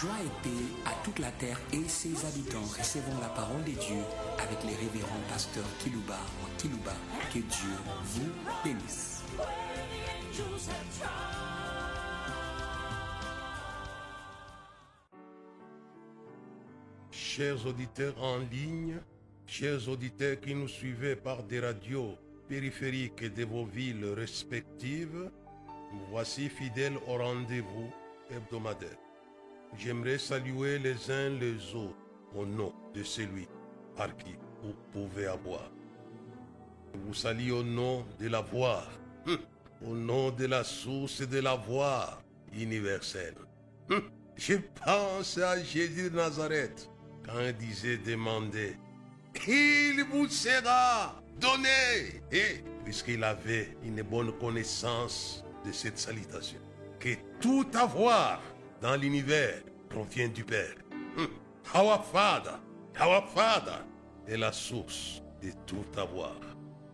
Joie et paix à toute la terre et ses habitants. Recevons la parole de Dieu avec les révérends pasteurs Kilouba ou Kilouba. Que Dieu vous bénisse. Chers auditeurs en ligne, chers auditeurs qui nous suivez par des radios périphériques de vos villes respectives, voici fidèles au rendez-vous hebdomadaire. J'aimerais saluer les uns les autres au nom de celui par qui vous pouvez avoir. Je vous salue au nom de la voix, hum, au nom de la source de la voix universelle. Hum, Je pense à Jésus de Nazareth quand il disait demander, il vous sera donné. Et puisqu'il avait une bonne connaissance de cette salutation, que tout avoir dans l'univers provient du Père. Our Father, our Father est la source de tout avoir.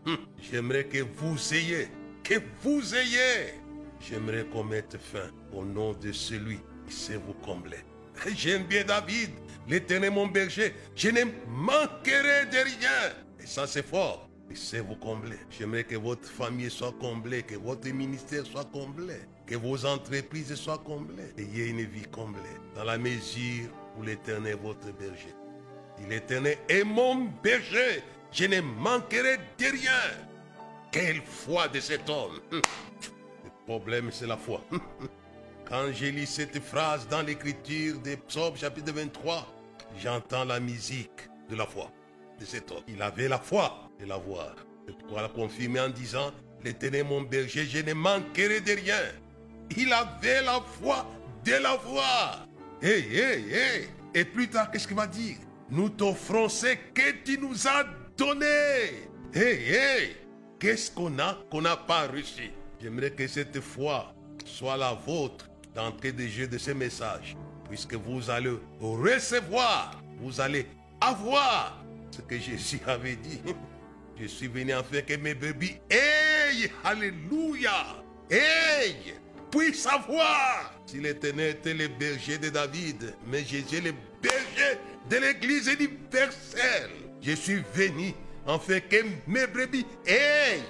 Hum. J'aimerais que vous ayez, que vous ayez. J'aimerais qu'on mette fin au nom de celui qui sait vous combler. J'aime bien David, l'éternel mon berger. Je ne manquerai de rien. Et ça c'est fort. Il sait vous combler. J'aimerais que votre famille soit comblée, que votre ministère soit comblé, que vos entreprises soient comblées. Ayez une vie comblée dans la mesure où l'éternel est votre berger. L'éternel est mon berger. Je ne manquerai de rien. Quelle foi de cet homme. Le problème, c'est la foi. Quand j'ai lu cette phrase dans l'écriture des psaumes chapitre 23, j'entends la musique de la foi de cet homme. Il avait la foi de la voir. Et pourquoi la confirmer en disant, l'éternel est mon berger, je ne manquerai de rien. Il avait la foi de la voir. Hey, hey, hey. Et plus tard, qu'est-ce qu'il va dire Nous t'offrons ce que tu nous as donné. Hey, hey. Qu'est-ce qu'on a qu'on n'a pas reçu? J'aimerais que cette foi soit la vôtre d'entrée de jeu de ce message. Puisque vous allez recevoir, vous allez avoir ce que Jésus avait dit. Je suis venu en faire que mes bébés aient, alléluia, aient, puissent savoir. Si l'éternel était le berger de David, mais Jésus est le berger de l'église universelle. Je suis venu en faire que mes brebis aient.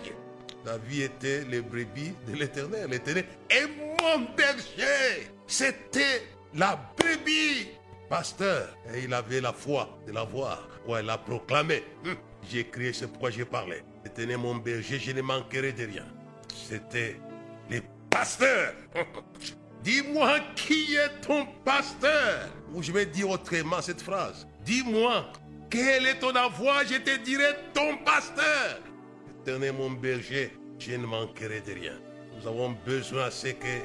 La vie était les brebis de l'éternel. L'éternel est mon berger. C'était la brebis. Pasteur, et il avait la foi de la voir. Ouais, il a proclamé. Hum, J'ai crié, c'est pourquoi j'ai parlé. L'éternel mon berger, je ne manquerai de rien. C'était les pasteurs. Dis-moi qui est ton pasteur? Ou je vais dire autrement cette phrase. Dis-moi quel est ton avoir, je te dirai ton pasteur. Éternel mon berger, je ne manquerai de rien. Nous avons besoin, c'est que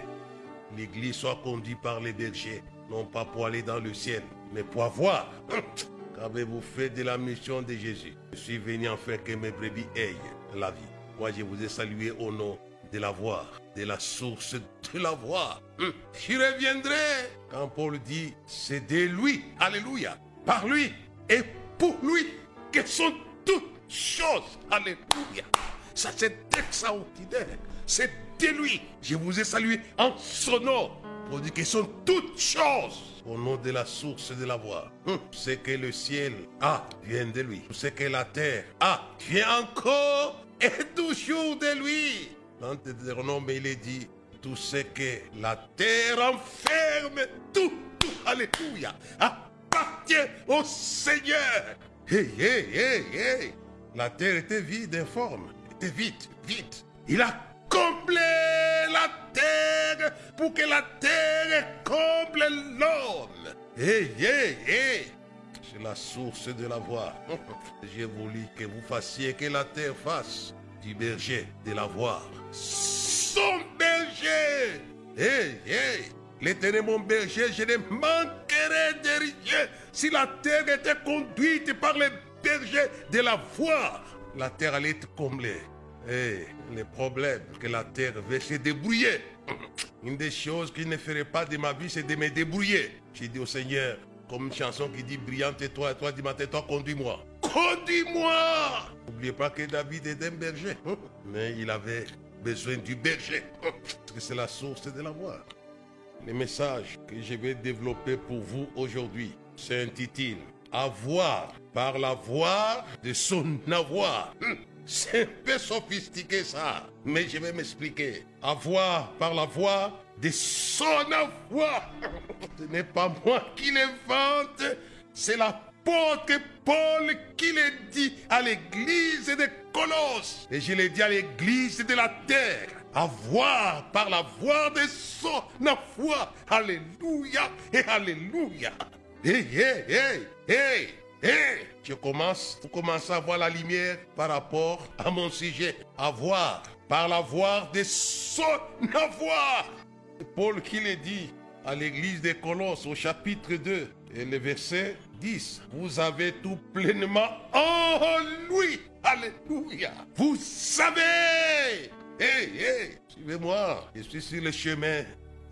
l'Église soit conduite par les bergers, non pas pour aller dans le ciel, mais pour avoir. Qu'avez-vous fait de la mission de Jésus? Je suis venu en faire que mes brebis aient la vie. Moi, je vous ai salué au nom de la voix, de la source de la voix. Hum, J'y reviendrai quand Paul dit, c'est de lui, alléluia, par lui et pour lui que sont toutes choses. Alléluia. Ça, c'est extraordinaire. C'est de lui. Je vous ai salué en son nom. Pour dire que sont toutes choses. Au nom de la source de la voix. Hum, C'est que le ciel a vient de lui. Ce que la terre a vient encore et toujours de lui. Dans il est dit tout ce que la terre enferme, tout, tout, alléluia, appartient au Seigneur. Hey, hey, hey, hey. La terre était vide, informe, était vide, vide. Il a comblé la terre pour que la terre comble l'homme. Hey, hey, hey. C'est la source de la voix. J'ai voulu que vous fassiez que la terre fasse du berger de la voix. Son berger. Hey, hey. L'éternel mon berger, je ne manquerai de rien. Si la terre était conduite par les bergers de la voix, la terre allait être comblée. Et le problème, que la terre veut se débrouiller. Une des choses qu'il ne ferait pas de ma vie, c'est de me débrouiller. J'ai dit au Seigneur, comme une chanson qui dit brillante et toi, et toi du matin, toi conduis-moi. Conduis-moi N'oubliez pas que David est un berger. Mais il avait besoin du berger. Parce que c'est la source de la voix. Le message que je vais développer pour vous aujourd'hui s'intitule Avoir par la voix de son avoir. Hum, C'est un peu sophistiqué ça, mais je vais m'expliquer. Avoir par la voix de son avoir. Ce n'est pas moi qui l'invente, c'est l'apôtre Paul qui le dit à l'église de Colosse. Et je l'ai dit à l'église de la terre. Avoir par la voix de son avoir. Alléluia et Alléluia. Hey, hey, hey, hey, hey. Je commence, vous commencez à voir la lumière par rapport à mon sujet. Avoir par la voix de son avoir. Paul qui le dit à l'église des Colosses au chapitre 2 et le verset 10. Vous avez tout pleinement en lui. Alléluia. Vous savez. Hey, hey, suivez-moi. Je suis sur le chemin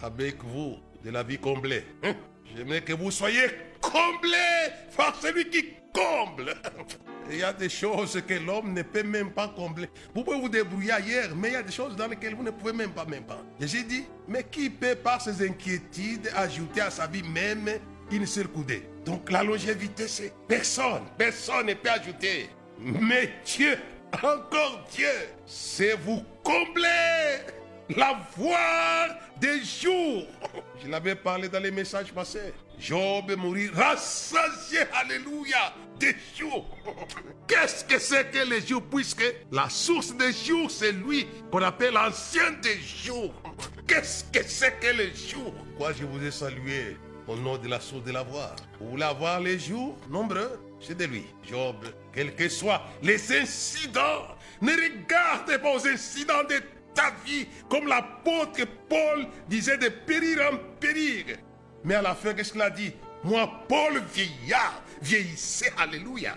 avec vous de la vie comblée. Hein? J'aimerais que vous soyez comblés par celui qui comble. Il y a des choses que l'homme ne peut même pas combler. Vous pouvez vous débrouiller ailleurs, mais il y a des choses dans lesquelles vous ne pouvez même pas, même pas. Jésus dit, mais qui peut par ses inquiétudes ajouter à sa vie même une seule coudée? Donc la longévité, c'est personne, personne ne peut ajouter. Mais Dieu, encore Dieu, c'est vous combler la voix des jours. Je l'avais parlé dans les messages passés. Job mourit rassasié, alléluia, des jours. Qu'est-ce que c'est que les jours? Puisque la source des jours, c'est lui qu'on appelle l'ancien des jours. Qu'est-ce que c'est que les jours? Quoi, je vous ai salué au nom de la source de la voix. Vous voulez avoir les jours? Nombreux C'est de lui. Job, quels que soient les incidents, ne regarde pas aux incidents de ta vie, comme l'apôtre Paul disait de périr en périr. Mais à la fin, qu'est-ce qu'il a dit? Moi, Paul, vieillard, vieillissez, alléluia.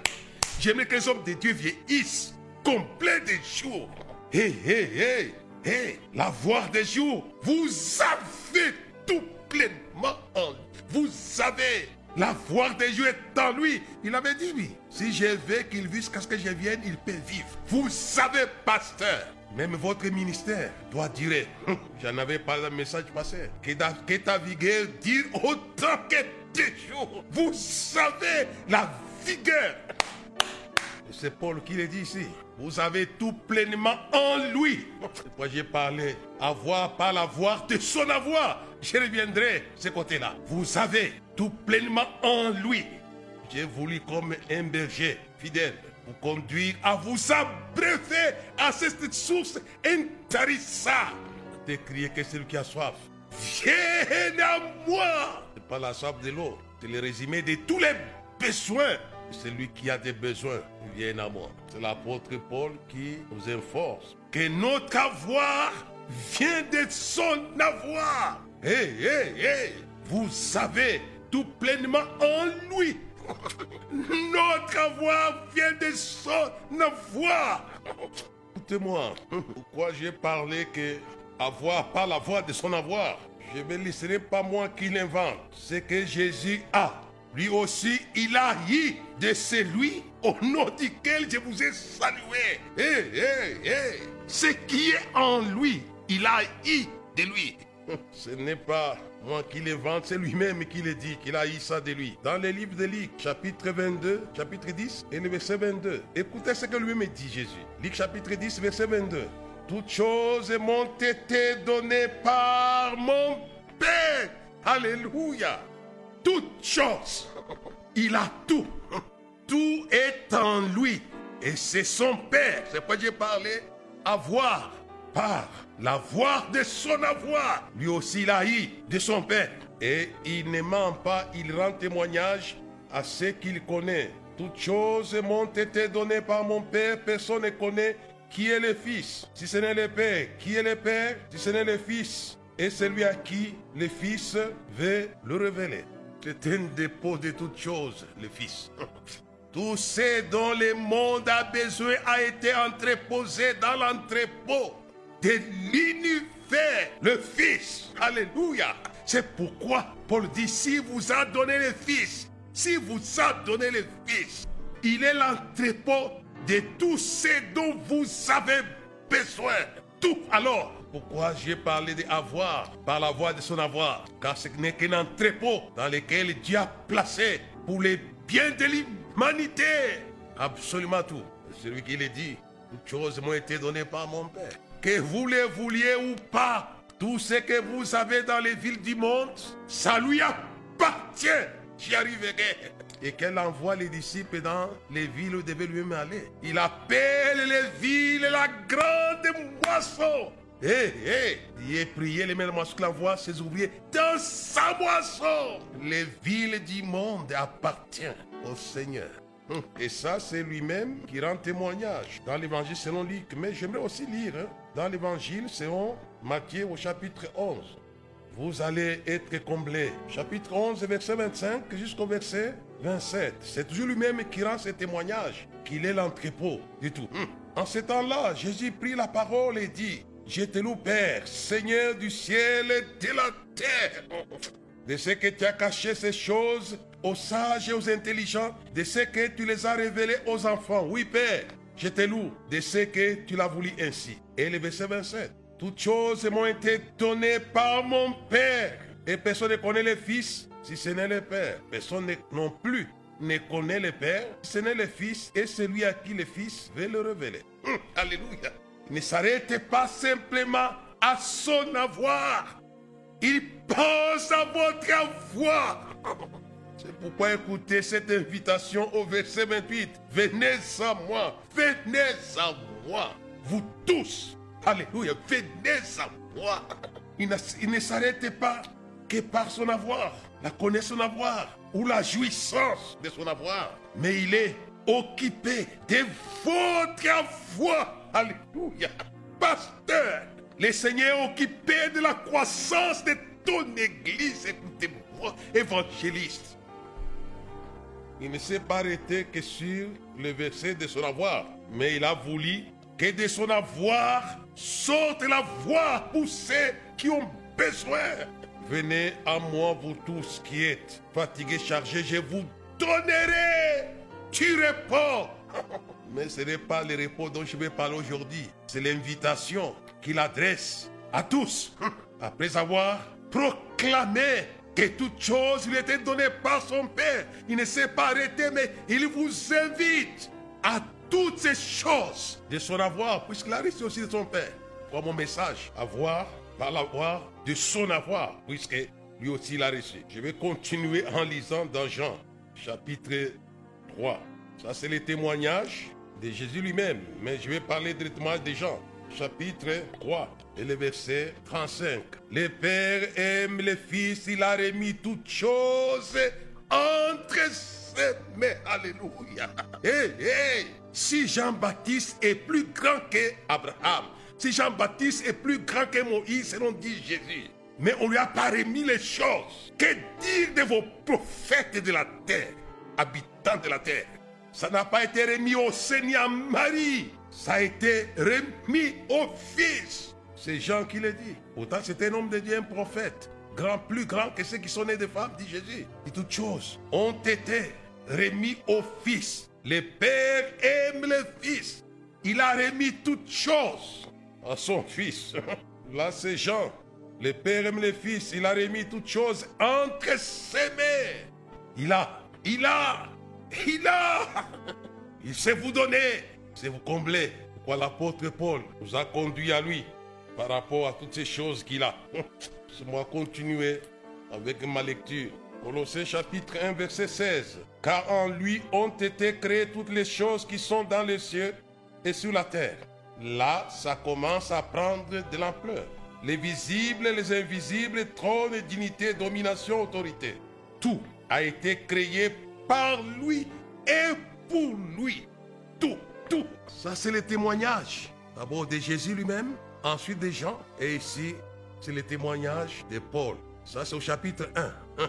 J'aimerais que les hommes de Dieu vieillissent, complets des jours. Hé, hé, hé, hé, la voix des jours, vous avez tout pleinement en. Vous avez la voix des jours est en lui. Il avait dit, si je veux qu'il vive jusqu'à ce que je vienne, il peut vivre. Vous savez, pasteur, même votre ministère doit dire, j'en avais dans le message passé, que, ta- vigueur dure autant que tes jours. Vous savez la vigueur. C'est Paul qui le dit ici. Vous avez tout pleinement en lui. Moi j'ai parlé avoir par la voix de son avoir. Je reviendrai ce côté-là. Vous avez tout pleinement en lui. J'ai voulu comme un berger fidèle vous conduire à vous abreuver à cette source intarissable. D'écrire que celui qui a soif, vienne à moi. C'est pas la soif de l'eau, c'est le résumé de tous les besoins. Celui qui a des besoins, vienne à moi. C'est l'apôtre Paul qui nous informe que notre avoir vient de son avoir. Hé, hé, hé, vous savez tout pleinement en lui. Notre avoir vient de son avoir. Écoutez-moi, pourquoi j'ai parlé que avoir par la voix de son avoir? Je ne laisserai pas moi qui l'invente. C'est que Jésus a. Lui aussi, il a eu de celui au nom duquel je vous ai salué. Hé, hé, hé. Ce qui est en lui, il a eu de lui. Ce n'est pas qui l'invente, c'est lui-même qui le dit, qu'il a eu ça de lui. Dans le livre de Luc, chapitre 22, chapitre 10 et le verset 22. Écoutez ce que lui-même dit Jésus. Luc chapitre 10, verset 22. Toutes choses m'ont été données par mon Père. Alléluia. Toutes choses. Il a tout. Tout est en lui. Et c'est son Père. C'est pourquoi j'ai parlé avoir par la voix de son avoir. Lui aussi, il a eu de son Père. Et il ne ment pas, il rend témoignage à ce qu'il connaît. Toutes choses m'ont été données par mon Père. Personne ne connaît qui est le Fils. Si ce n'est le Père, qui est le Père? Si ce n'est le Fils, et celui à qui le Fils veut le révéler. C'est un dépôt de toutes choses, le Fils. Tout ce dont le monde a besoin a été entreposé dans l'entrepôt de l'univers, le Fils. Alléluia. C'est pourquoi Paul dit, si vous a donné le Fils, si vous a donné le Fils, il est l'entrepôt de tout ce dont vous avez besoin. Tout. Alors, pourquoi j'ai parlé d'avoir par la voix de son avoir? Car ce n'est qu'un entrepôt dans lequel Dieu a placé pour les biens de l'humanité. Absolument tout. Celui qui le dit, toutes choses m'ont été données par mon Père. Que vous les vouliez ou pas, tout ce que vous avez dans les villes du monde, ça lui appartient. J'y arriverai. Et qu'elle envoie les disciples dans les villes où devait lui-même aller. Il appelle les villes la grande moisson. Hé, hé, il est prié les mêmes moissons qu'il envoie ses ouvriers dans sa moisson. Les villes du monde appartiennent au Seigneur. Hum, Et ça, c'est lui-même qui rend témoignage dans l'évangile selon Luc. Mais j'aimerais aussi lire hein, dans l'évangile selon Matthieu au chapitre 11. Vous allez être comblés. Chapitre 11, verset 25 jusqu'au verset 27. C'est toujours lui-même qui rend ce témoignage, qu'il est l'entrepôt du tout. Hum. En ce temps-là, Jésus prit la parole et dit, Je te loue, Père, Seigneur du ciel et de la terre, de ce que tu as caché ces choses aux sages et aux intelligents, de ce que tu les as révélées aux enfants. Oui, Père, je te loue de ce que tu l'as voulu ainsi. Et le verset 27. Toutes choses m'ont été données par mon Père. Et personne ne connaît le Fils si ce n'est le Père. Personne ne- non plus ne connaît le Père, si ce n'est le Fils et celui à qui le Fils veut le révéler. Hum, alléluia. Ne s'arrête pas simplement à son avoir. Il pense à votre avoir. C'est pourquoi écoutez cette invitation au verset 28. Venez à moi, venez à moi, vous tous. Alléluia, venez à moi. Il ne, s'arrête pas que par son avoir, la connaissance son avoir ou la jouissance de son avoir. Mais il est occupé de votre avoir. Alléluia. Pasteur, le Seigneur est occupé de la croissance de ton église. Écoutez-moi, évangéliste. Il ne s'est pas arrêté que sur le verset de son avoir, mais il a voulu que de son avoir sorte la voix pour ceux qui ont besoin. Venez à moi, vous tous qui êtes fatigués, chargés, je vous donnerai du repos. Mais ce n'est pas le repos dont je vais parler aujourd'hui, c'est l'invitation qu'il adresse à tous. Après avoir proclamé que toute chose lui était donnée par son Père, il ne s'est pas arrêté, mais il vous invite à toutes ces choses de son avoir, puisqu'il a reçu aussi de son Père. Comme mon message, avoir par l'avoir de son avoir, puisque lui aussi l'a reçu. Je vais continuer en lisant dans Jean, chapitre 3. Ça, c'est le témoignage de Jésus lui-même, mais je vais parler directement de Jean, chapitre 3 et le verset 35. Le Père aime le Fils, il a remis toutes choses entre ses mains. Alléluia. Hey, hey. Si Jean-Baptiste est plus grand que Abraham, si Jean-Baptiste est plus grand que Moïse, selon dit Jésus, mais on lui a pas remis les choses. Que dire de vos prophètes de la terre, habitants de la terre? Ça n'a pas été remis au Seigneur Marie, ça a été remis au Fils. C'est Jean qui le dit. Pourtant, c'est un homme de Dieu, un prophète. Grand, plus grand que ceux qui sont nés de femmes, dit Jésus. Et toutes choses ont été remis au Fils. Le Père aime le Fils. Il a remis toutes choses à son Fils. Là, c'est Jean. Le Père aime le Fils. Il a remis toutes choses entre ses mains. Il a, il a, il a. Il sait vous donner, sait vous combler. Pourquoi l'apôtre Paul nous a conduit à lui par rapport à toutes ces choses qu'il a. Laisse-moi continuer avec ma lecture. Colossiens chapitre 1 verset 16. Car en lui ont été créées toutes les choses qui sont dans les cieux et sur la terre. Là, ça commence à prendre de l'ampleur. Les visibles les invisibles, trône, dignité, domination, autorité. Tout a été créé par lui et pour lui. Tout, Ça, c'est le témoignage. D'abord de Jésus lui-même, ensuite de Jean, et ici, c'est le témoignage de Paul. Ça, c'est au chapitre 1. hein.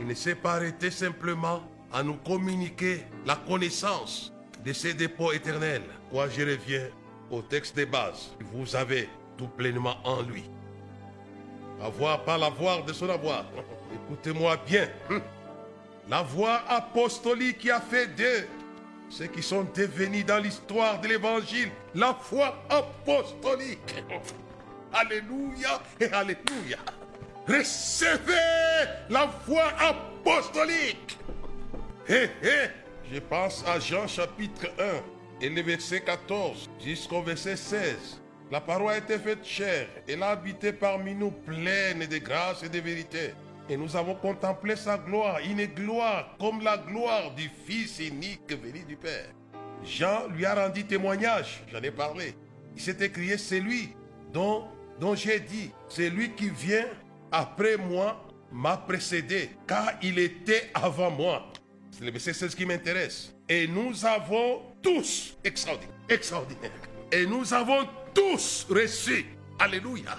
Il ne s'est pas arrêté simplement à nous communiquer la connaissance de ces dépôts éternels. Moi, je reviens au texte de base. Vous avez tout pleinement en lui. Avoir par l'avoir de son avoir. Écoutez-moi bien. La voix apostolique qui a fait d'eux ceux qui sont devenus dans l'histoire de l'évangile la foi apostolique. Alléluia et Alléluia. Recevez la foi apostolique. Hé, hé, je pense à Jean chapitre 1 et le verset 14 jusqu'au verset 16. La parole a été faite chair, elle a habité parmi nous pleine de grâce et de vérité. Et nous avons contemplé sa gloire, une gloire comme la gloire du Fils unique venu du Père. Jean lui a rendu témoignage, j'en ai parlé. Il s'est écrié, c'est lui dont, j'ai dit, c'est lui qui vient après moi, m'a précédé, car il était avant moi. C'est 16 qui m'intéresse. Et nous avons tous, extraordinaire, extraordinaire, et nous avons tous reçu, alléluia,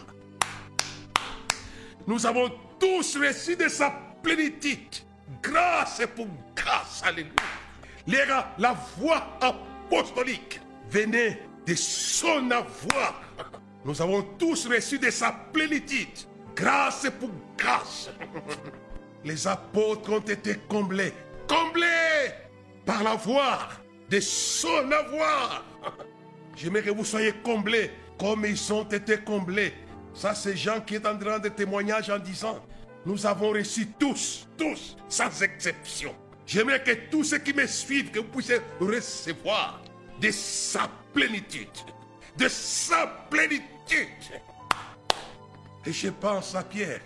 nous avons tous reçu de sa plénitude, grâce pour grâce, alléluia. La voix apostolique venait de son avoir. Nous avons tous reçu de sa plénitude, grâce pour grâce. Les apôtres ont été comblés, comblés par la voix de son avoir. J'aimerais que vous soyez comblés comme ils ont été comblés. Ça, c'est Jean qui est en train de témoignage en disant, nous avons reçu tous, tous, sans exception. J'aimerais que tous ceux qui me suivent, que vous puissiez recevoir de sa plénitude, de sa plénitude. Et je pense à Pierre,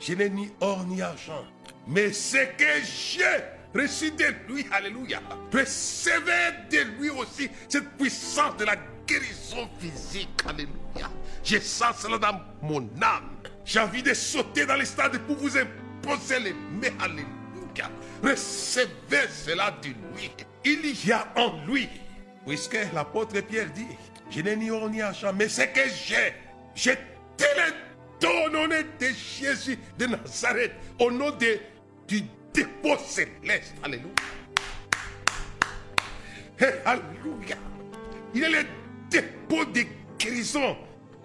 je n'ai ni or ni argent, mais ce que j'ai reçu de lui, alléluia, recevez de lui aussi cette puissance de la guérison physique, alléluia. Je sens cela dans mon âme. J'ai envie de sauter dans les stades pour vous imposer les mains, alléluia. Recevez cela de lui. Il y a en lui. Puisque l'apôtre Pierre dit, je n'ai ni or ni argent, mais ce que j'ai, je te le de Jésus de Nazareth, au nom de, du dépôt céleste. Alléluia. Hey, alléluia. Il est le dépôt de guérison.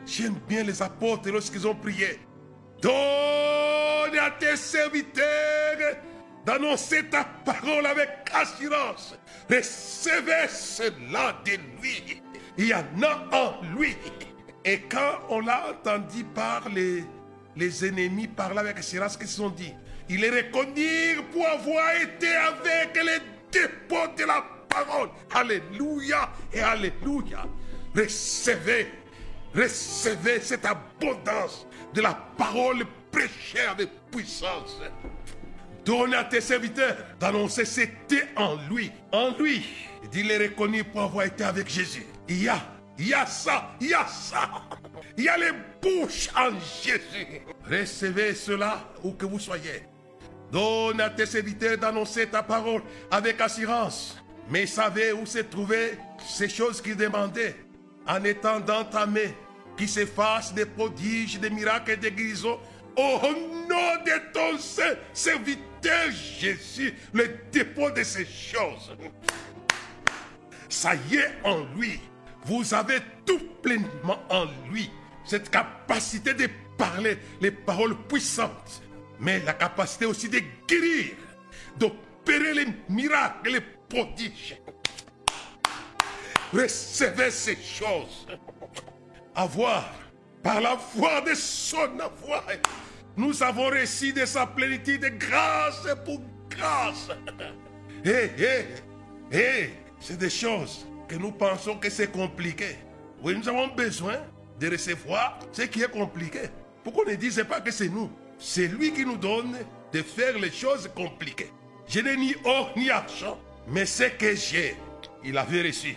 J'aime bien les apôtres lorsqu'ils ont prié. Donne à tes serviteurs d'annoncer ta parole avec assurance. Recevez cela de lui. Il y en a en lui. Et quand on l'a entendu par les, ennemis parler avec assurance, qu'ils ont dit Ils les reconnurent pour avoir été avec les dépôts de la parole. Alléluia et Alléluia. Recevez, recevez cette abondance de la parole prêchée avec puissance. Donne à tes serviteurs d'annoncer c'était en lui. En lui. Il les reconnu pour avoir été avec Jésus. Il y a, il y a ça, il y a ça. Il y a les bouches en Jésus. Recevez cela où que vous soyez. Donne à tes serviteurs d'annoncer ta parole avec assurance. Mais savez où se trouvaient ces choses qu'ils demandaient? En étendant ta main qui s'efface des prodiges, des miracles et des guérisons au nom de ton saint serviteur Jésus, le dépôt de ces choses. Ça y est en lui. Vous avez tout pleinement en lui. Cette capacité de parler les paroles puissantes, mais la capacité aussi de guérir, d'opérer les miracles, les prodiges. Recevez ces choses. Avoir, par la voix de son avoir, nous avons reçu de sa plénitude de grâce pour grâce. Hé, hé, hé, c'est des choses que nous pensons que c'est compliqué. Oui, nous avons besoin de recevoir ce qui est compliqué. Pourquoi ne disait pas que c'est nous C'est lui qui nous donne de faire les choses compliquées. Je n'ai ni or ni argent, mais ce que j'ai, il avait reçu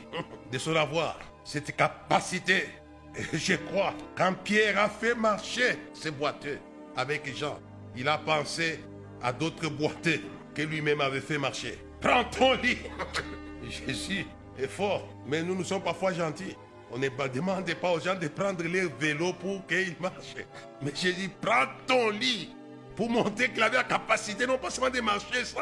de son avoir, cette capacité. Et je crois, quand Pierre a fait marcher ces boiteux avec Jean, il a pensé à d'autres boiteux que lui-même avait fait marcher. Prends ton lit. Jésus est fort, mais nous nous sommes parfois gentils. On ne demande pas aux gens de prendre les vélos pour qu'ils marchent. Mais Jésus, prends ton lit pour montrer qu'il avait la capacité non pas seulement de marcher sans,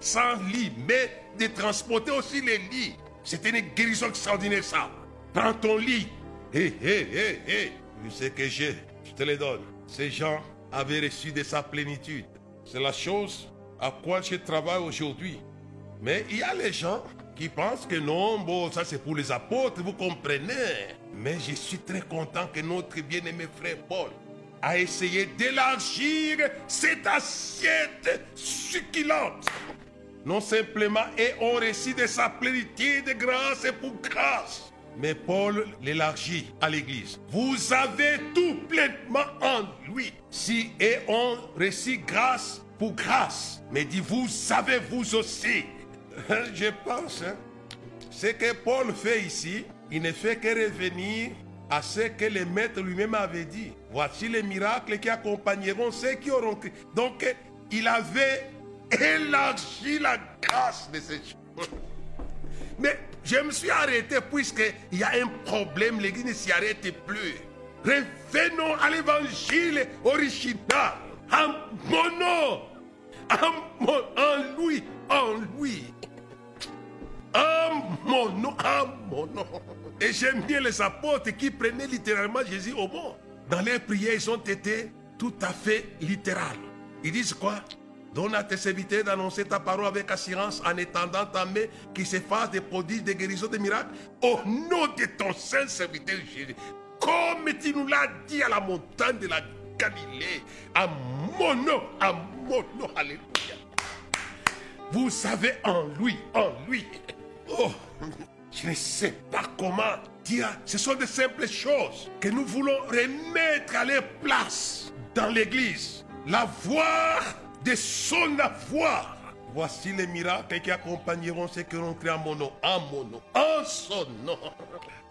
sans lit, mais de transporter aussi les lits. C'était une guérison extraordinaire ça. Prends ton lit. Hé, hé, hé, hé. Tu sais que j'ai, je te le donne. Ces gens avaient reçu de sa plénitude. C'est la chose à quoi je travaille aujourd'hui. Mais il y a les gens qui pensent que non, bon, ça c'est pour les apôtres, vous comprenez. Mais je suis très content que notre bien-aimé frère Paul a essayé d'élargir cette assiette succulente. Non simplement et on récit de sa plénitude de grâce et pour grâce. Mais Paul l'élargit à l'église. Vous avez tout pleinement en lui. Si et on récite grâce pour grâce. Mais dit vous savez vous aussi. Je pense, hein, ce que Paul fait ici, il ne fait que revenir à ce que le maître lui-même avait dit. Voici les miracles qui accompagneront ceux qui auront cru. Donc, il avait élargi la grâce de ces choses. Mais je me suis arrêté puisqu'il y a un problème, l'église ne s'y arrête plus. Revenons à l'évangile original. En mon nom. En, mon, en lui. En lui. En mon nom. En mon nom. Et j'aime bien les apôtres qui prenaient littéralement Jésus au mot. Dans leurs prières, ils ont été tout à fait littérales. Ils disent quoi? Donne à tes serviteurs d'annoncer ta parole avec assurance en étendant ta main qui se des prodiges, des guérisons, des miracles au nom de ton saint serviteur Jésus. Comme tu nous l'as dit à la montagne de la Galilée, à mon nom, à mon nom, alléluia. Vous savez en lui, en lui. Oh, je ne sais pas comment dire. Ce sont de simples choses que nous voulons remettre à leur place dans l'église. La voir de son avoir. Voici les miracles qui accompagneront ceux qui ont créé en mon nom, en mon nom, en son nom.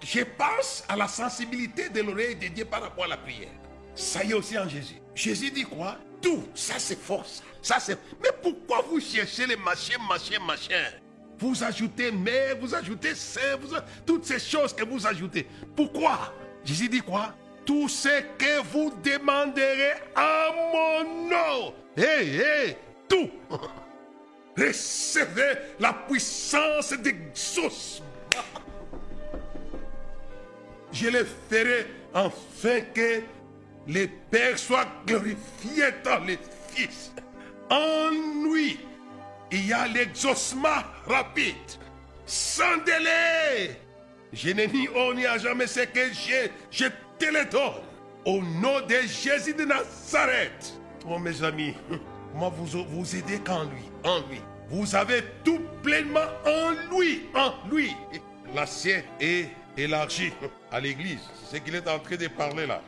Je pense à la sensibilité de l'oreille de Dieu par rapport à la prière. Ça y est aussi en Jésus. Jésus dit quoi? Tout, ça c'est force. Ça c'est. Mais pourquoi vous cherchez les machins, machins, machins? Vous ajoutez mais, vous ajoutez c'est, vous... toutes ces choses que vous ajoutez. Pourquoi? Jésus dit quoi? Tout ce que vous demanderez en mon nom Hé, hé, tout. Recevez la puissance d'exaucement. Je le ferai afin que le Père soit glorifié dans le Fils. En lui, il y a l'exaucement rapide, sans délai. Je n'ai ni ni à jamais ce que j'ai, je te le donne. Au nom de Jésus de Nazareth. Oh mes amis, moi vous aidez qu'en lui, en lui. Vous avez tout pleinement en lui, en lui. L'assiette est élargie à l'église. C'est ce qu'il est en train de parler là.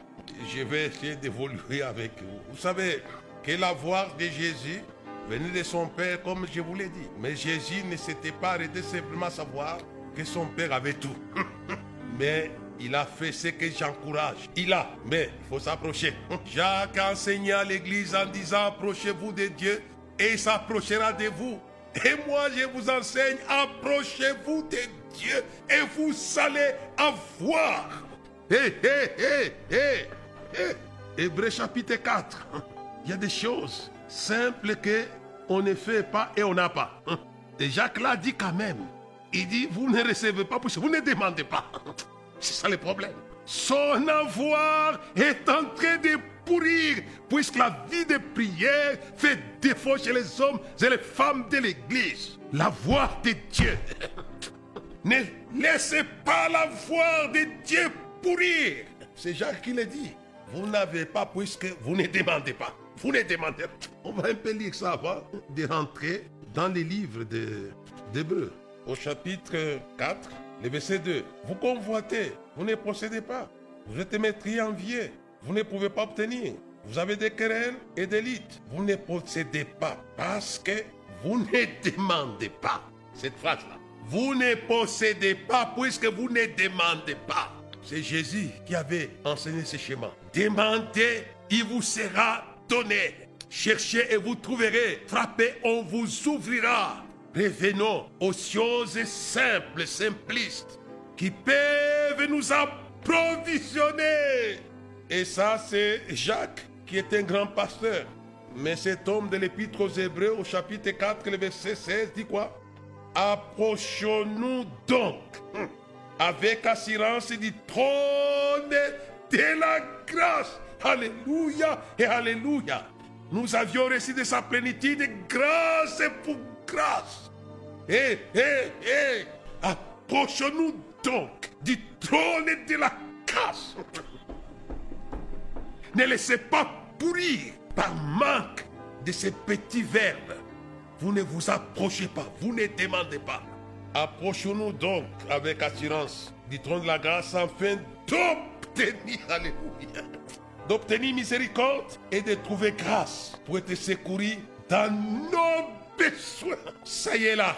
Je vais essayer d'évoluer avec vous. Vous savez que l'avoir de Jésus venait de son Père, comme je vous l'ai dit. Mais Jésus ne s'était pas arrêté simplement à savoir que son Père avait tout. Mais il a fait ce que j'encourage. Il a, mais il faut s'approcher. Jacques a enseigné à l'église en disant approchez-vous de Dieu et il s'approchera de vous. Et moi je vous enseigne, approchez-vous de Dieu et vous allez avoir. Hé, hé, hé, hé, hé. Hébreu chapitre 4. Il y a des choses simples que on ne fait pas et on n'a pas. Et Jacques l'a dit quand même. Il dit, vous ne recevez pas vous ne demandez pas. C'est ça le problème. Son avoir est en train de pourrir, puisque la vie de prière fait défaut chez les hommes et les femmes de l'Église. La voix de Dieu. ne laissez pas la voix de Dieu pourrir. C'est Jacques qui le dit. Vous n'avez pas puisque vous ne demandez pas. Vous ne demandez pas. On va un peu lire ça avant de rentrer dans les livres d'Hébreu. Au chapitre 4, le verset 2. Vous convoitez, vous ne possédez pas. Vous êtes maîtris enviés, vous ne pouvez pas obtenir. Vous avez des querelles et des litres. Vous ne possédez pas parce que vous ne demandez pas. Cette phrase-là. Vous ne possédez pas puisque vous ne demandez pas. C'est Jésus qui avait enseigné ce schéma. Demandez, il vous sera donné. Cherchez et vous trouverez. Frappez, on vous ouvrira. Revenons aux choses simples, simplistes, qui peuvent nous approvisionner. Et ça, c'est Jacques, qui est un grand pasteur. Mais cet homme de l'Épître aux Hébreux, au chapitre 4, le verset 16, dit quoi? Approchons-nous donc avec assurance du trône de la grâce. Alléluia et Alléluia. Nous avions reçu de sa plénitude grâce pour grâce. Hé, hé, hé, approchons-nous donc du trône de la grâce. Ne laissez pas pourrir par manque de ces petits verbes. Vous ne vous approchez pas, vous ne demandez pas. Approchons-nous donc avec assurance du trône de la grâce afin d'obtenir, alléluia, d'obtenir miséricorde et de trouver grâce pour être secouru dans nos besoins. Ça y est là.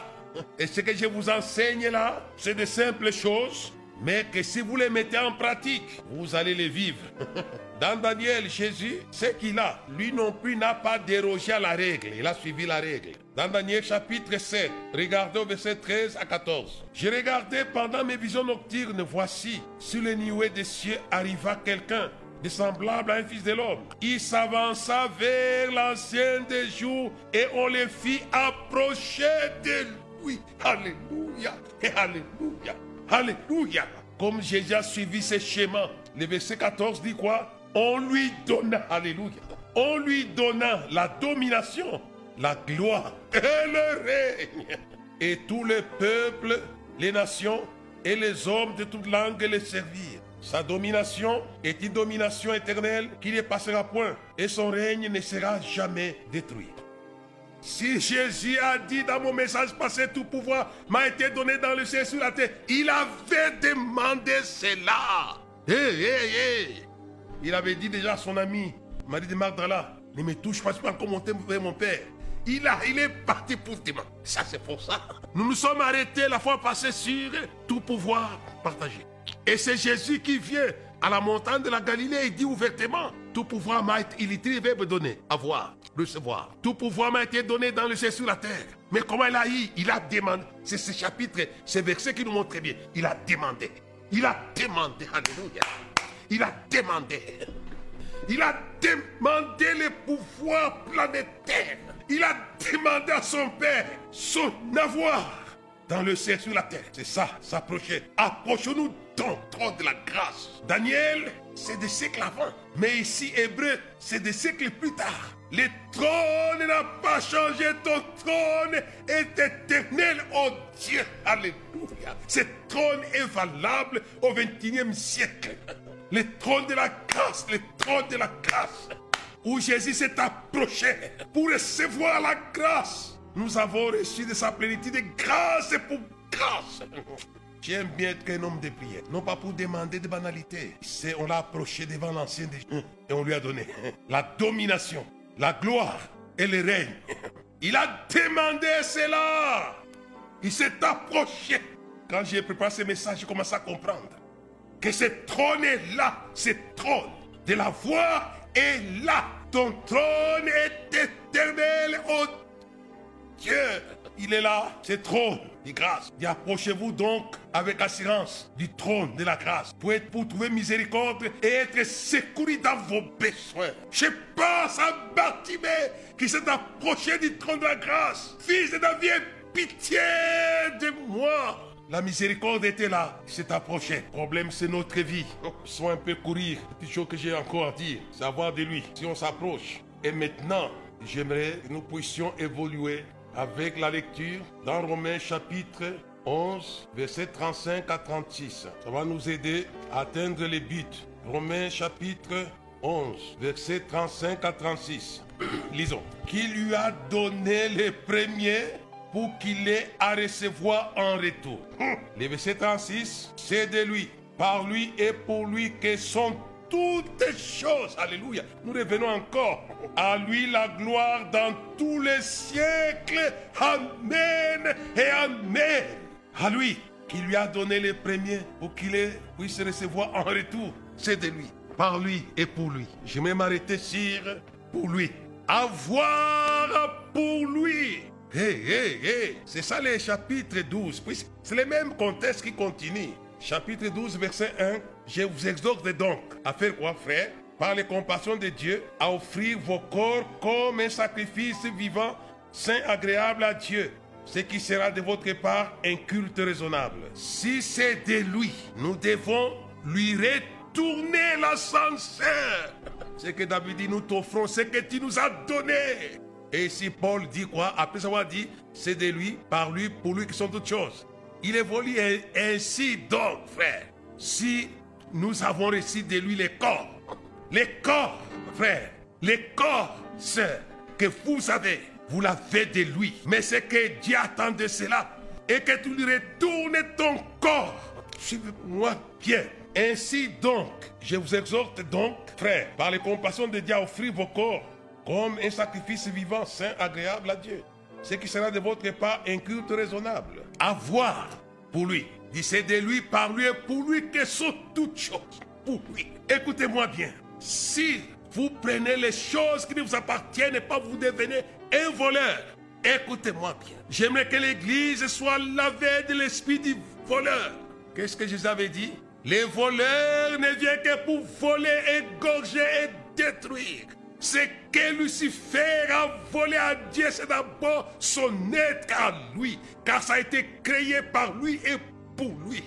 Et ce que je vous enseigne là, c'est de simples choses, mais que si vous les mettez en pratique, vous allez les vivre. Dans Daniel, Jésus, ce qu'il a, lui non plus n'a pas dérogé à la règle, il a suivi la règle. Dans Daniel chapitre 7, regardez au verset 13 à 14. Je regardais pendant mes visions nocturnes, voici, sur les nuées des cieux arriva quelqu'un de semblable à un fils de l'homme. Il s'avança vers l'ancien des jours et on les fit approcher de lui. Alléluia et Alléluia. Alléluia. Comme Jésus a suivi ses schémas, le verset 14 dit quoi? On lui donna, Alléluia, on lui donna la domination, la gloire et le règne. Et tous les peuples, les nations et les hommes de toute langue les servirent. Sa domination est une domination éternelle qui ne passera point et son règne ne sera jamais détruit. Si Jésus a dit dans mon message passé, tout pouvoir m'a été donné dans le ciel sur la terre, il avait demandé cela. Hé, hé, hé. Il avait dit déjà à son ami, Marie de Magdala, ne me touche pas, je peux encore monter vers mon père. Il, a, il est parti pour demander. Ça, c'est pour ça. Nous nous sommes arrêtés la fois passée sur tout pouvoir partagé. Et c'est Jésus qui vient à la montagne de la Galilée et dit ouvertement, tout pouvoir m'a été, il verbe donné, avoir, recevoir. Tout pouvoir m'a été donné dans le ciel sur la terre. Mais comment il a eu? Il a demandé. C'est ce chapitre, ce verset qui nous montre très bien. Il a demandé. Il a demandé. Alléluia. Il a demandé. Il a demandé le pouvoir planétaire. Il a demandé à son Père son avoir dans le ciel sur la terre. C'est ça, s'approcher. Approchons-nous donc, trône de la grâce. Daniel, c'est des siècles avant. Mais ici, hébreu, c'est des siècles plus tard. Le trône n'a pas changé. Ton trône est éternel, oh Dieu. Alléluia. Ce trône est valable au 21e siècle. Le trône de la grâce, le trône de la grâce. Où Jésus s'est approché pour recevoir la grâce. Nous avons reçu de sa plénitude de grâce pour grâce. J'aime bien être un homme de prière. Non pas pour demander des banalités. On l'a approché devant l'ancien des et on lui a donné la domination, la gloire et le règne. Il a demandé cela. Il s'est approché. Quand j'ai préparé ce message, j'ai commencé à comprendre que ce trône est là. Ce trône de la voix est là. Ton trône est éternel, oh Dieu. Il est là, ce trône grâce. Et approchez-vous donc avec assurance du trône de la grâce pour, être, pour trouver miséricorde et être secouru dans vos besoins. Je pense à Bartimée qui s'est approché du trône de la grâce. Fils de David, pitié de moi. La miséricorde était là, s'est approché. Problème, c'est notre vie. Soit un peu courir. Petite chose que j'ai encore à dire, c'est avoir de lui. Si on s'approche. Et maintenant, j'aimerais que nous puissions évoluer avec la lecture dans Romains chapitre 11, versets 35 à 36. Ça va nous aider à atteindre les buts. Romains chapitre 11, versets 35 à 36. Lisons. Qui lui a donné les premiers pour qu'il ait à recevoir en retour? Le verset 36, c'est de lui, par lui et pour lui que sont toutes choses. Alléluia. Nous revenons encore. À lui la gloire dans tous les siècles. Amen et Amen. À lui qui lui a donné les premiers pour qu'il puisse recevoir en retour. C'est de lui, par lui et pour lui. Je vais m'arrêter sur pour lui. Avoir pour lui. Hé, hé, hé. C'est ça les chapitres 12. C'est le même contexte qui continue. Chapitre 12, verset 1. Je vous exhorte donc à faire quoi, frère Par les compassions de Dieu, à offrir vos corps comme un sacrifice vivant, saint, agréable à Dieu, ce qui sera de votre part un culte raisonnable. Si c'est de lui, nous devons lui retourner l'ascenseur. Ce que David dit, nous t'offrons ce que tu nous as donné. Et ici, Paul dit quoi? Après avoir dit, c'est de lui, par lui, pour lui qui sont toutes choses. Il évolue ainsi donc, frère. Si nous avons reçu de lui les corps, les corps, frère, les corps, sœurs, que vous avez, vous l'avez de lui. Mais c'est que Dieu attend de cela et que tu lui retournes ton corps. Suivez-moi bien. Ainsi donc, je vous exhorte donc, frère, par les compassions de Dieu, à offrir vos corps comme un sacrifice vivant, saint, agréable à Dieu. Ce qui sera de votre part un culte raisonnable. Avoir pour lui. Dit c'est de lui, par lui et pour lui que sont toutes choses. Pour lui. Écoutez-moi bien. Si vous prenez les choses qui ne vous appartiennent pas vous devenez un voleur. Écoutez-moi bien. J'aimerais que l'Église soit lavée de l'esprit du voleur. Qu'est-ce que Jésus avait dit? Les voleurs ne viennent que pour voler, égorger et détruire. Ce que Lucifer a volé à Dieu, c'est d'abord son être à lui, car ça a été créé par lui et pour lui.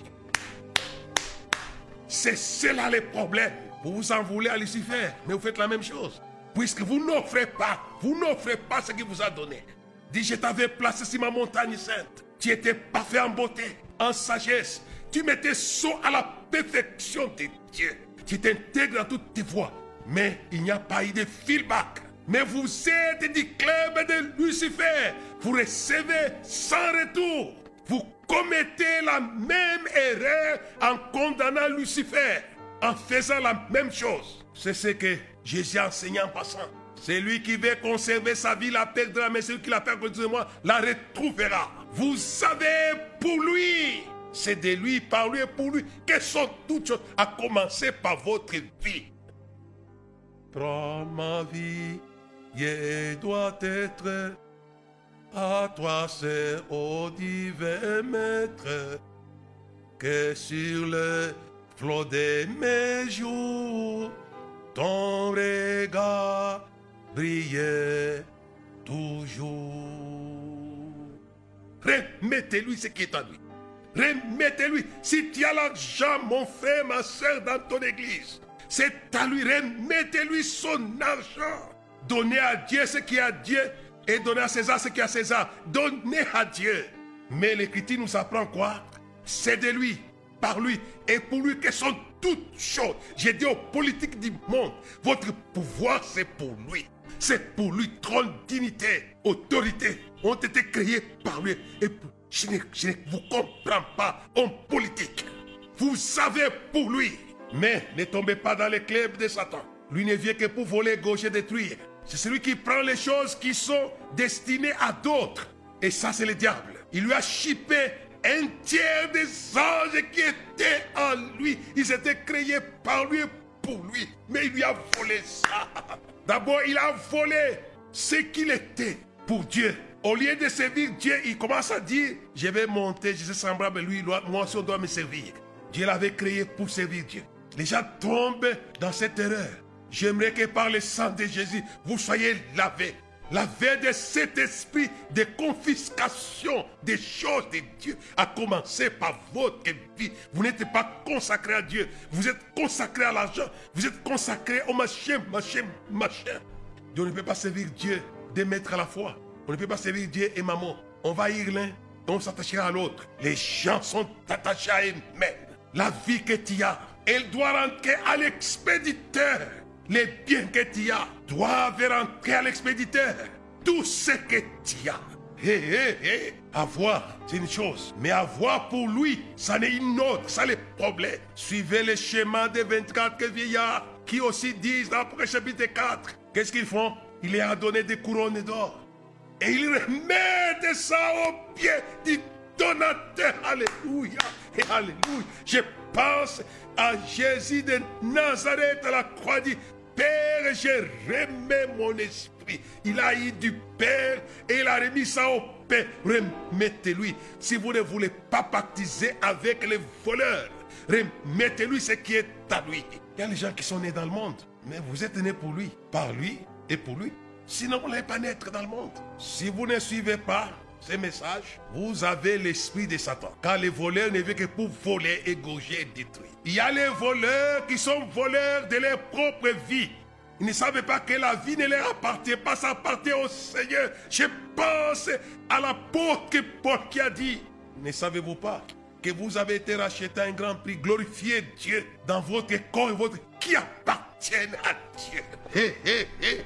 C'est cela le problème. Vous vous en voulez à Lucifer, mais vous faites la même chose. Puisque vous n'offrez pas, vous n'offrez pas ce qu'il vous a donné. Dis, je t'avais placé sur ma montagne sainte. Tu étais parfait en beauté, en sagesse. Tu m'étais saut à la perfection de Dieu. Tu t'intègres dans toutes tes voies. Mais il n'y a pas eu de feedback. Mais vous êtes du club de Lucifer. Vous recevez sans retour. Vous commettez la même erreur en condamnant Lucifer, en faisant la même chose. C'est ce que Jésus a enseigné en passant. C'est lui qui veut conserver sa vie la perdra, mais celui qui la perd de moi la retrouvera. Vous savez, pour lui, c'est de lui, par lui et pour lui, que sont toutes choses, à commencer par votre vie. Prends ma vie, et doit être à toi, c'est au divin maître, que sur le flot de mes jours, ton regard brille toujours. Remettez-lui ce qui est à lui. Remettez-lui. Si tu as l'argent, mon frère, ma soeur, dans ton église, c'est à lui. Remettez-lui son argent. Donnez à Dieu ce qui est à Dieu et donnez à César ce qui est à César. Donnez à Dieu. Mais l'Écriture nous apprend quoi? C'est de lui, par lui et pour lui que sont toutes choses. J'ai dit aux politiques du monde, votre pouvoir c'est pour lui. C'est pour lui, trône, dignité, autorité ont été créés par lui. Et je ne, ne vous comprends pas, homme politique. Vous savez pour lui. Mais ne tombez pas dans les clubs de Satan. Lui ne vient que pour voler, gaucher, détruire. C'est celui qui prend les choses qui sont destinées à d'autres. Et ça, c'est le diable. Il lui a chippé un tiers des anges qui étaient en lui. Ils étaient créés par lui et pour lui. Mais il lui a volé ça. D'abord, il a volé ce qu'il était pour Dieu. Au lieu de servir Dieu, il commence à dire, je vais monter, je suis semblable à lui, moi aussi on doit me servir. Dieu l'avait créé pour servir Dieu. Les gens tombent dans cette erreur. J'aimerais que par le sang de Jésus, vous soyez lavés. Lavés de cet esprit de confiscation des choses de Dieu, à commencer par votre vie. Vous n'êtes pas consacré à Dieu. Vous êtes consacré à l'argent. Vous êtes consacré au machin, machin, machin. On ne peut pas servir Dieu de maître à la fois. On ne peut pas servir Dieu et maman. On va y l'un on s'attachera à l'autre. Les gens sont attachés à eux-mêmes. La vie que tu as, elle doit rentrer à l'expéditeur. Les biens que tu as doivent rentrer à l'expéditeur. Tout ce que tu as. Hé, hé, hé. Avoir, c'est une chose. Mais avoir pour lui, ça n'est une autre. Ça, le problème. Suivez le schéma des 24 vieillards qui aussi disent le chapitre 4. Qu'est-ce qu'ils font? Il leur a donné des couronnes d'or. Et ils remettent ça au pied du donateur. Alléluia. Et alléluia. Je pense à Jésus de Nazareth à la croix dit Père, je remets mon esprit. Il a eu du Père et il a remis ça au Père. Remettez-lui. Si vous ne voulez pas baptiser avec les voleurs, remettez-lui ce qui est à lui. Il y a les gens qui sont nés dans le monde, mais vous êtes nés pour lui, par lui et pour lui. Sinon, vous n'allez pas naître dans le monde. Si vous ne suivez pas ces messages, vous avez l'esprit de Satan. Car les voleurs ne viennent que pour voler, égorger et détruire. Il y a les voleurs qui sont voleurs de leur propre vie. Ils ne savaient pas que la vie ne leur appartient pas, ça appartient au Seigneur. Je pense à l'apôtre Paul qui a dit, ne savez-vous pas que vous avez été racheté à un grand prix, glorifiez Dieu dans votre corps et votre qui appartiennent à Dieu. Hé, hé, hé.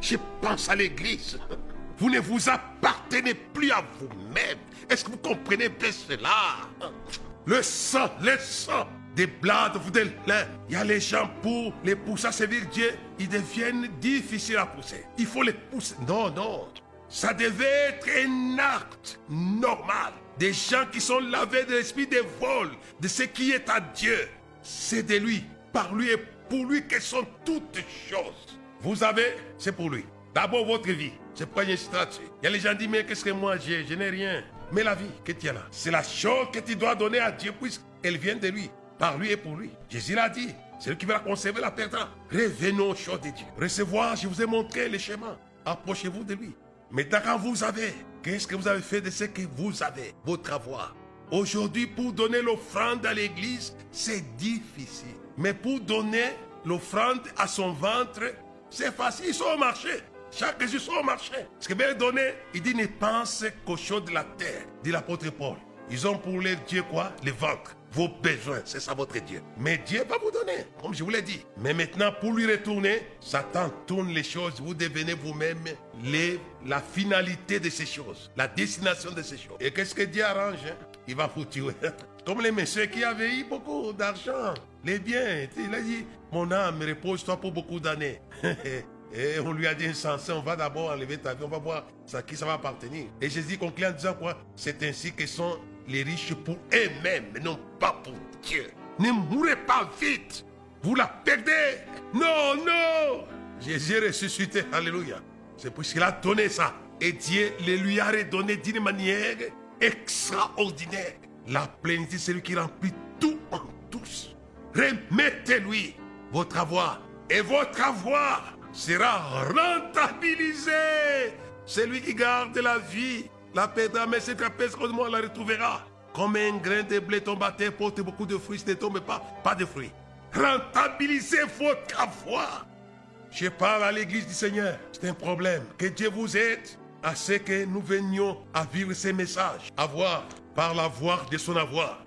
Je pense à l'église. Vous ne vous appartenez plus à vous-même. Est-ce que vous comprenez bien cela? Le sang, le sang des blades vous. Il y a les gens pour les pousser à servir Dieu. Ils deviennent difficiles à pousser. Il faut les pousser. Non, non. Ça devait être un acte normal. Des gens qui sont lavés de l'esprit de vol, de ce qui est à Dieu. C'est de lui, par lui et pour lui que sont toutes choses. Vous avez, c'est pour lui. D'abord votre vie. C'est pas une statue. Il y a les gens qui disent, mais qu'est-ce que moi j'ai? Je n'ai rien. Mais la vie que tu as là, c'est la chose que tu dois donner à Dieu puisqu'elle vient de lui, par lui et pour lui. Jésus l'a dit. C'est lui qui va la conserver, la perdra. Revenons aux choses de Dieu. Recevoir, je vous ai montré le chemin. Approchez-vous de lui. Maintenant, quand vous avez, qu'est-ce que vous avez fait de ce que vous avez, votre avoir Aujourd'hui, pour donner l'offrande à l'église, c'est difficile. Mais pour donner l'offrande à son ventre, c'est facile. Ils sont au marché. Chaque sont au marché. Ce que veut donner, il dit ne pense qu'aux choses de la terre, dit l'apôtre Paul. Ils ont pour leur Dieu quoi? Le ventre. Vos besoins, c'est ça votre Dieu. Mais Dieu va vous donner, comme je vous l'ai dit. Mais maintenant, pour lui retourner, Satan tourne les choses. Vous devenez vous-même les, la finalité de ces choses, la destination de ces choses. Et qu'est-ce que Dieu arrange hein? Il va vous tuer. Comme les messieurs qui avaient eu beaucoup d'argent, les biens. Il a dit, mon âme, repose-toi pour beaucoup d'années. Et on lui a dit insensé, on va d'abord enlever ta vie, on va voir à qui ça va appartenir. Et Jésus conclut en disant quoi? C'est ainsi que sont les riches pour eux-mêmes, non pas pour Dieu. Ne mourrez pas vite, vous la perdez. Non, non. Jésus est ressuscité, alléluia. C'est qu'il a donné ça. Et Dieu le lui a redonné d'une manière extraordinaire. La plénitude, c'est lui qui remplit tout en tous. Remettez-lui votre avoir. Et votre avoir sera rentabilisé. C'est lui qui garde la vie. La perdra, mais c'est on la retrouvera. Comme un grain de blé tombe à terre, porte beaucoup de fruits, ne tombe pas, pas de fruits. Rentabilisez votre avoir. Je parle à l'église du Seigneur. C'est un problème. Que Dieu vous aide à ce que nous venions à vivre ces messages. Avoir par l'avoir de son avoir.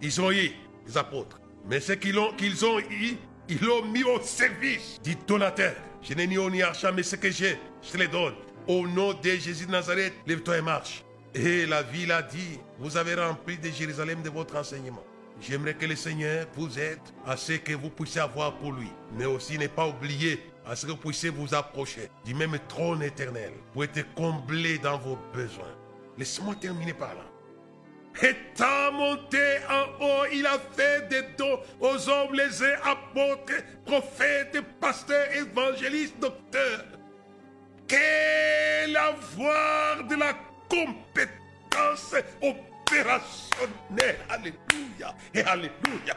Ils ont eu les apôtres. Mais ce qu'ils ont, qu'ils ont eu, ils l'ont mis au service du donateur. Je n'ai ni eau ni argent, mais ce que j'ai, je te le donne. Au nom de Jésus de Nazareth, lève-toi et marche. Et la ville a dit, vous avez rempli de Jérusalem de votre enseignement. J'aimerais que le Seigneur vous aide à ce que vous puissiez avoir pour lui. Mais aussi ne pas oublier à ce que vous puissiez vous approcher du même trône éternel pour être comblé dans vos besoins. Laissez-moi terminer par là. Étant monté en haut, il a fait des dons aux hommes, les apôtres, prophètes, pasteurs, évangélistes, docteurs. Quel avoir de la compétence opérationnelle. Alléluia et Alléluia.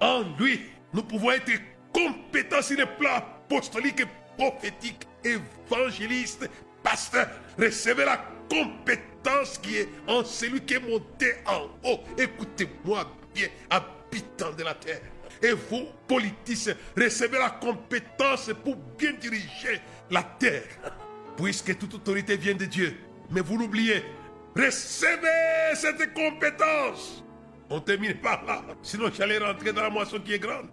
En lui, nous pouvons être compétents sur le plan apostolique, prophétique, évangéliste, pasteur. Recevez la compétence qui est en celui qui est monté en haut. Écoutez-moi bien, habitants de la terre. Et vous, politiciens, recevez la compétence pour bien diriger la terre. Puisque toute autorité vient de Dieu. Mais vous l'oubliez. Recevez cette compétence. On termine par là. Sinon, j'allais rentrer dans la moisson qui est grande.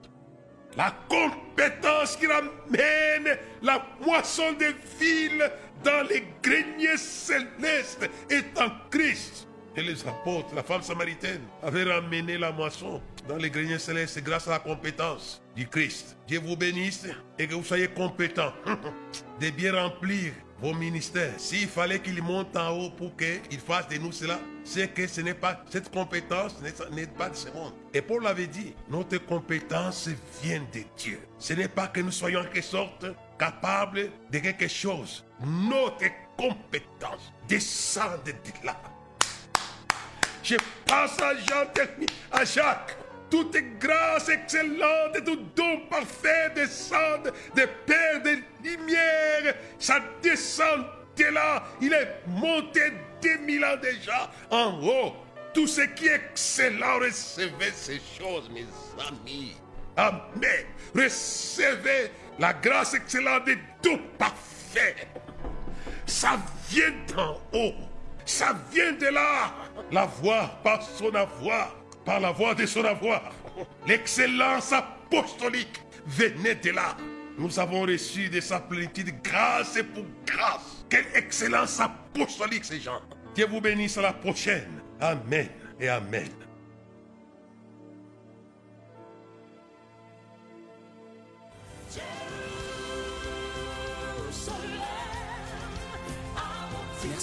La compétence qui ramène la moisson des villes dans les greniers célestes est en Christ. Et les apôtres, la femme samaritaine, avaient ramené la moisson dans les greniers célestes grâce à la compétence du Christ. Dieu vous bénisse et que vous soyez compétents de bien remplir vos ministères. S'il fallait qu'il monte en haut pour qu'il fasse de nous cela, c'est que ce n'est pas, cette compétence n'est pas de ce monde. Et Paul l'avait dit, notre compétence vient de Dieu. Ce n'est pas que nous soyons en quelque sorte capables de quelque chose. Notre compétence descend de là. Je passe à Jean, à Jacques. Toute grâce excellente tout don parfait descend des pères de lumière. Ça descend de là. Il est monté des mille ans déjà en haut. Tout ce qui est excellent, recevez ces choses, mes amis. Amen. Recevez La grâce excellente des tout parfait. Ça vient d'en haut. Ça vient de là. La voix par son avoir, par la voix de son avoir. L'excellence apostolique venait de là. Nous avons reçu de sa plénitude grâce et pour grâce. Quelle excellence apostolique ces gens. Dieu vous bénisse à la prochaine. Amen et Amen.